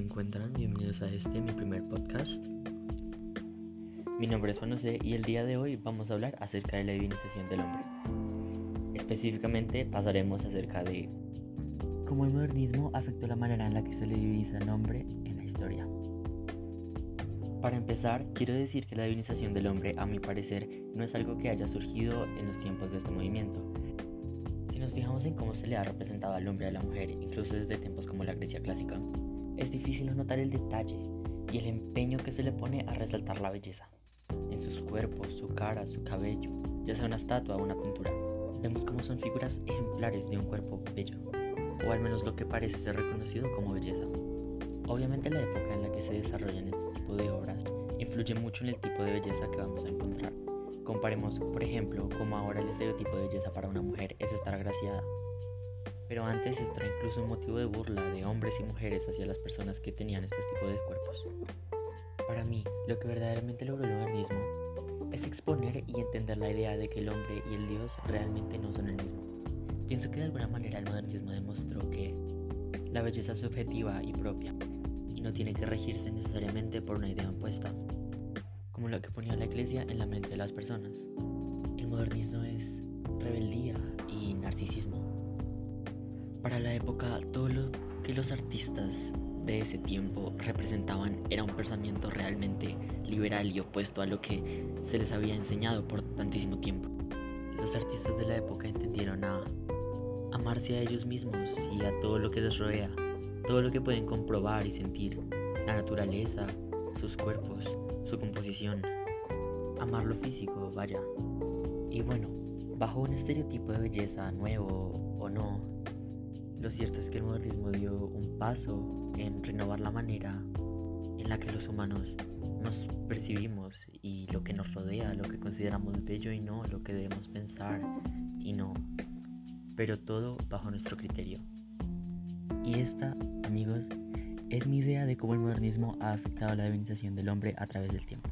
encuentran? Bienvenidos a este, mi primer podcast. Mi nombre es Juan José y el día de hoy vamos a hablar acerca de la divinización del hombre. Específicamente pasaremos acerca de cómo el modernismo afectó la manera en la que se le diviniza el hombre en la historia. Para empezar, quiero decir que la divinización del hombre, a mi parecer, no es algo que haya surgido en los tiempos de este movimiento, si nos fijamos en cómo se le ha representado al hombre y a la mujer, incluso desde tiempos como la Grecia clásica, es difícil notar el detalle y el empeño que se le pone a resaltar la belleza. En sus cuerpos, su cara, su cabello, ya sea una estatua o una pintura, vemos cómo son figuras ejemplares de un cuerpo bello, o al menos lo que parece ser reconocido como belleza. Obviamente la época en la que se desarrollan este tipo de obras influye mucho en el tipo de belleza que vamos a encontrar. Comparemos, por ejemplo, cómo ahora el estereotipo de belleza para una mujer es estar agraciada. Pero antes esto era incluso un motivo de burla de hombres y mujeres hacia las personas que tenían este tipo de cuerpos. Para mí, lo que verdaderamente logró el modernismo es exponer y entender la idea de que el hombre y el Dios realmente no son el mismo. Pienso que de alguna manera el modernismo demostró que la belleza es subjetiva y propia y no tiene que regirse necesariamente por una idea impuesta lo que ponía la iglesia en la mente de las personas. El modernismo es rebeldía y narcisismo. Para la época, todo lo que los artistas de ese tiempo representaban era un pensamiento realmente liberal y opuesto a lo que se les había enseñado por tantísimo tiempo. Los artistas de la época entendieron a amarse a ellos mismos y a todo lo que les rodea, todo lo que pueden comprobar y sentir, la naturaleza, sus cuerpos, su composición, amar lo físico, vaya. Y bueno, bajo un estereotipo de belleza nuevo o no, lo cierto es que el modernismo dio un paso en renovar la manera en la que los humanos nos percibimos y lo que nos rodea, lo que consideramos bello y no, lo que debemos pensar y no, pero todo bajo nuestro criterio. Y esta, amigos, es mi idea de cómo el modernismo ha afectado la divinización del hombre a través del tiempo.